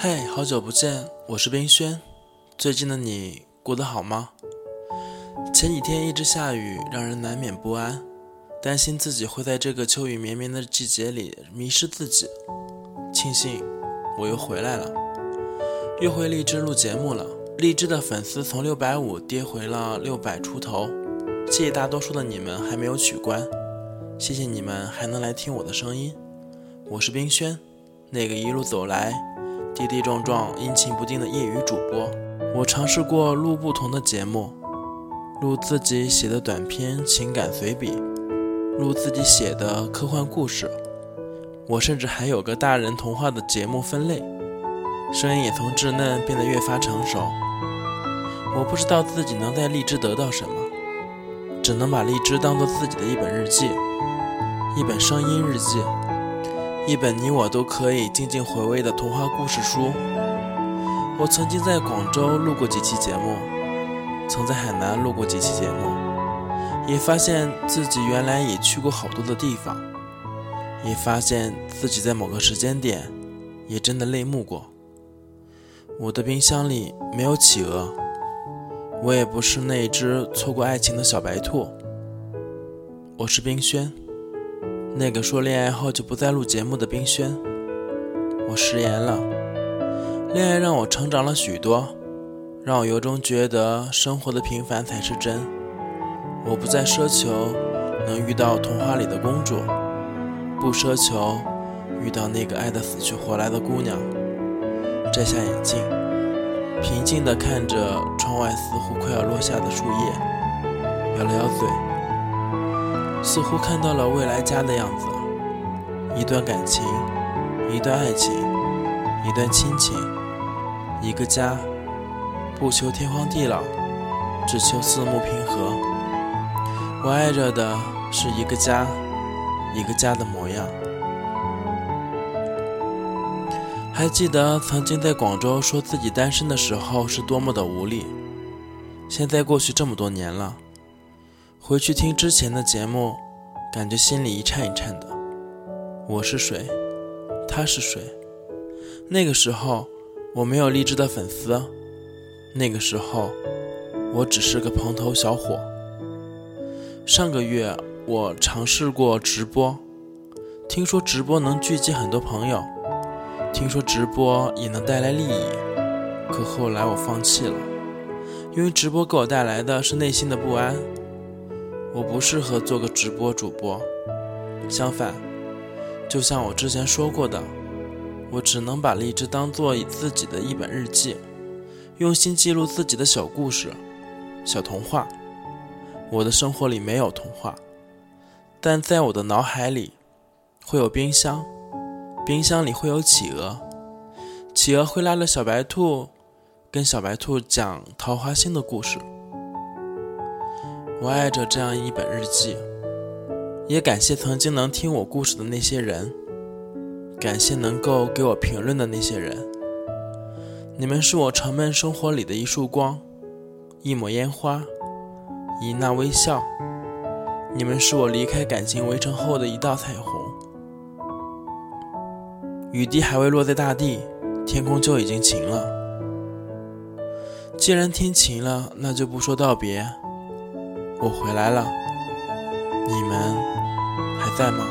嘿，好久不见，我是冰轩。最近的你过得好吗？前几天一直下雨，让人难免不安，担心自己会在这个秋雨绵绵的季节里迷失自己。庆幸我又回来了，又回荔枝录节目了。荔枝的粉丝从六百五跌回了六百出头，谢谢大多数的你们还没有取关，谢谢你们还能来听我的声音。我是冰轩，那个一路走来。跌跌撞撞、阴晴不定的业余主播，我尝试过录不同的节目，录自己写的短篇情感随笔，录自己写的科幻故事，我甚至还有个大人童话的节目分类，声音也从稚嫩变得越发成熟。我不知道自己能在荔枝得到什么，只能把荔枝当做自己的一本日记，一本声音日记。一本你我都可以静静回味的童话故事书。我曾经在广州录过几期节目，曾在海南录过几期节目，也发现自己原来也去过好多的地方，也发现自己在某个时间点也真的泪目过。我的冰箱里没有企鹅，我也不是那只错过爱情的小白兔。我是冰轩。那个说恋爱后就不再录节目的冰轩，我食言了。恋爱让我成长了许多，让我由衷觉得生活的平凡才是真。我不再奢求能遇到童话里的公主，不奢求遇到那个爱得死去活来的姑娘。摘下眼镜，平静地看着窗外似乎快要落下的树叶，咬了咬嘴。似乎看到了未来家的样子，一段感情，一段爱情，一段亲情，一个家，不求天荒地老，只求四目平和。我爱着的是一个家，一个家的模样。还记得曾经在广州说自己单身的时候是多么的无力，现在过去这么多年了。回去听之前的节目，感觉心里一颤一颤的。我是谁？他是谁？那个时候我没有励志的粉丝，那个时候我只是个蓬头小伙。上个月我尝试过直播，听说直播能聚集很多朋友，听说直播也能带来利益，可后来我放弃了，因为直播给我带来的是内心的不安。我不适合做个直播主播，相反，就像我之前说过的，我只能把荔枝当做自己的一本日记，用心记录自己的小故事、小童话。我的生活里没有童话，但在我的脑海里会有冰箱，冰箱里会有企鹅，企鹅会拉着小白兔，跟小白兔讲桃花心的故事。我爱着这样一本日记，也感谢曾经能听我故事的那些人，感谢能够给我评论的那些人。你们是我沉闷生活里的一束光，一抹烟花，一那微笑。你们是我离开感情围城后的一道彩虹。雨滴还未落在大地，天空就已经晴了。既然天晴了，那就不说道别。我回来了，你们还在吗？